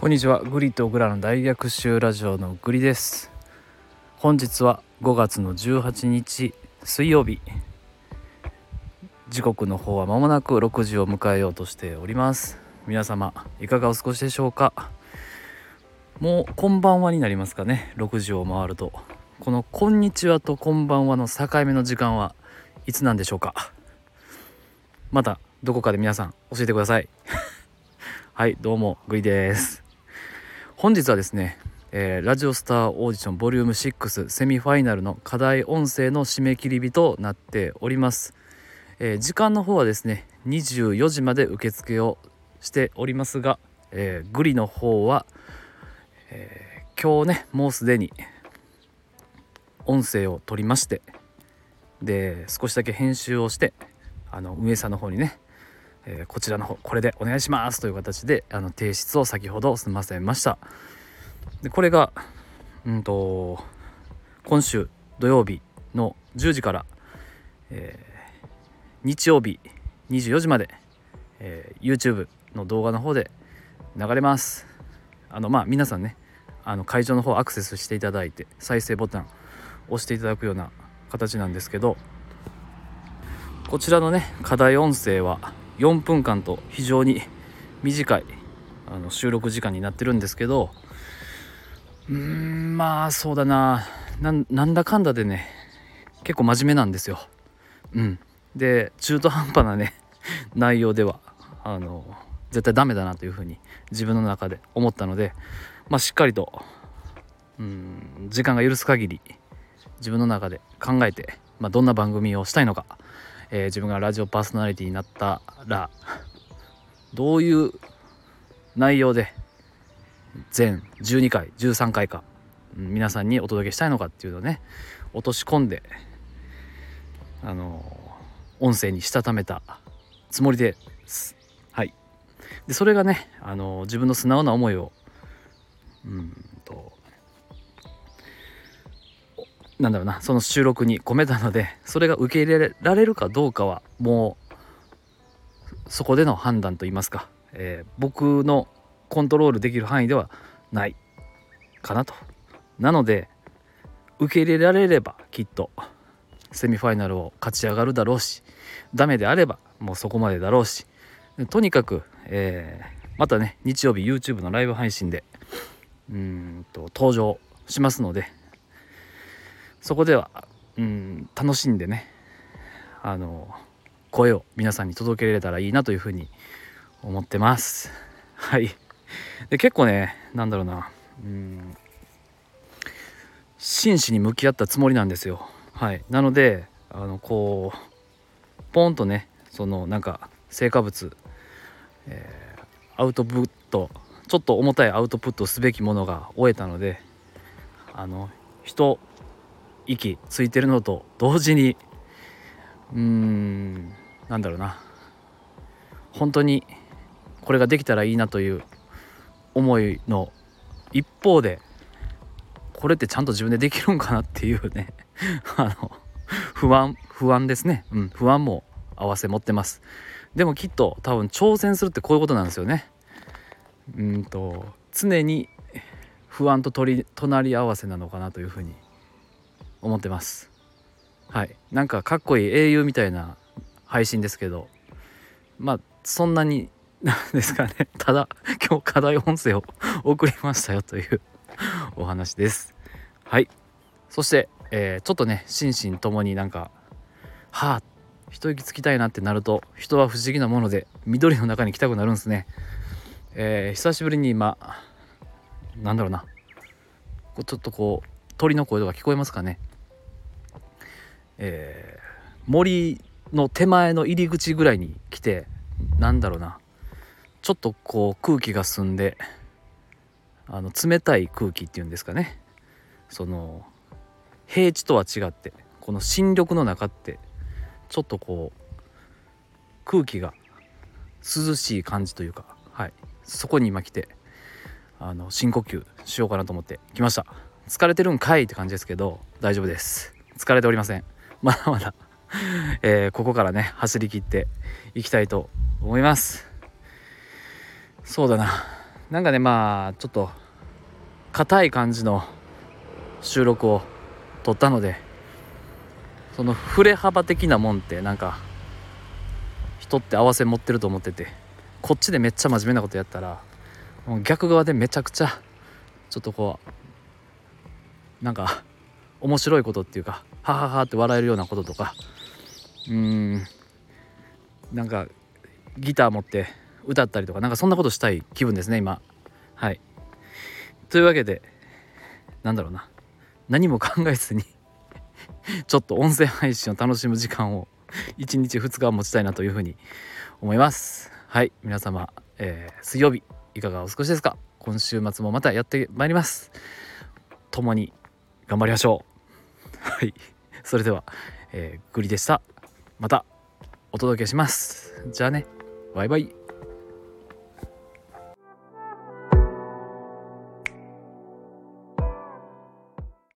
こんにちは。グリとグラの大逆襲ラジオのグリです。本日は5月の18日水曜日。時刻の方は間もなく6時を迎えようとしております。皆様いかがお過ごしでしょうか？もうこんばんはになりますかね？6時を回ると。このこんにちはとこんばんはの境目の時間はいつなんでしょうか？またどこかで皆さん教えてください。はいどうもグリです。本日はですね、えー、ラジオスターオーディションボリューム6セミファイナルの課題音声の締め切り日となっております、えー、時間の方はですね24時まで受付をしておりますが、えー、グリの方は、え今日ねもうすでに音声を取りましてで少しだけ編集をしてあの運営さんの方にねえー、こちらの方これでお願いしますという形であの提出を先ほど済ませました。でこれがうんと今週土曜日の10時から、えー、日曜日24時まで、えー、YouTube の動画の方で流れます。あのまあ皆さんねあの会場の方アクセスしていただいて再生ボタン押していただくような形なんですけどこちらのね課題音声は4分間と非常に短いあの収録時間になってるんですけどうーんまあそうだななんだかんだでね結構真面目なんですよ。うん、で中途半端なね 内容ではあの絶対ダメだなというふうに自分の中で思ったので、まあ、しっかりとうん時間が許す限り自分の中で考えて、まあ、どんな番組をしたいのかえー、自分がラジオパーソナリティになったらどういう内容で全12回13回か皆さんにお届けしたいのかっていうのをね落とし込んであの音声にしたためたつもりですはい。でそれがねあの自分の素直な思いをうんとなんだろうなその収録に込めたのでそれが受け入れられるかどうかはもうそこでの判断といいますか、えー、僕のコントロールできる範囲ではないかなと。なので受け入れられればきっとセミファイナルを勝ち上がるだろうしダメであればもうそこまでだろうしとにかく、えー、またね日曜日 YouTube のライブ配信でうんと登場しますのでそこではうん楽しんでねあの声を皆さんに届けられたらいいなというふうに思ってます。はい。で結構ねなんだろうなうん真摯に向き合ったつもりなんですよ。はい。なのであのこうポンとねそのなんか成果物、えー、アウトプットちょっと重たいアウトプットすべきものが終えたのであの人息ついてるのと同時にうーんなんだろうな。本当にこれができたらいいなという思いの一方でこれってちゃんと自分でできるんかなっていうね。あの不安不安ですね。うん不安も合わせ持ってます。でもきっと多分挑戦するってこういうことなんですよね。うんと常に不安と隣り合わせなのかなというふうに思ってます。はい。なんかかっこいい英雄みたいな配信ですけど。まあそんなになんですかね。ただ今日課題音声を送りましたよという お話です。はい。そして、えー、ちょっとね心身ともになんかはあ一息つきたいなってなると人は不思議なもので緑の中に来たくなるんですね。えー、久しぶりに今なんだろうな。ちょっとこう鳥の声とか聞こえますかね？えー、森の手前の入り口ぐらいに来てなんだろうな。ちょっとこう空気が澄んであの冷たい空気っていうんですかね。その平地とは違ってこの新緑の中ってちょっとこう空気が涼しい感じというかはい。そこに今来てあの深呼吸しようかなと思って来ました。疲れてるんかいって感じですけど大丈夫です。疲れておりません。まだまだ えー、ここからね走りきっていきたいと思います。そうだな。なんかねまあちょっと硬い感じの収録を撮ったのでその振れ幅的なもんってなんか人って合わせ持ってると思っててこっちでめっちゃ真面目なことやったらもう逆側でめちゃくちゃちょっとこうなんか面白いことっていうかはははって笑えるようなこととか。うーん。なんかギター持って歌ったりとかなんかそんなことしたい気分ですね今。はい。というわけでなんだろうな。何も考えずに ちょっと音声配信を楽しむ時間を1日2日は持ちたいなというふうに思います。はい。皆様、えー、水曜日いかがお過ごしですか？今週末もまたやってまいります。共に頑張りましょう。はい。それでは、えー、グリでした。またお届けします。じゃあね。バイバイ。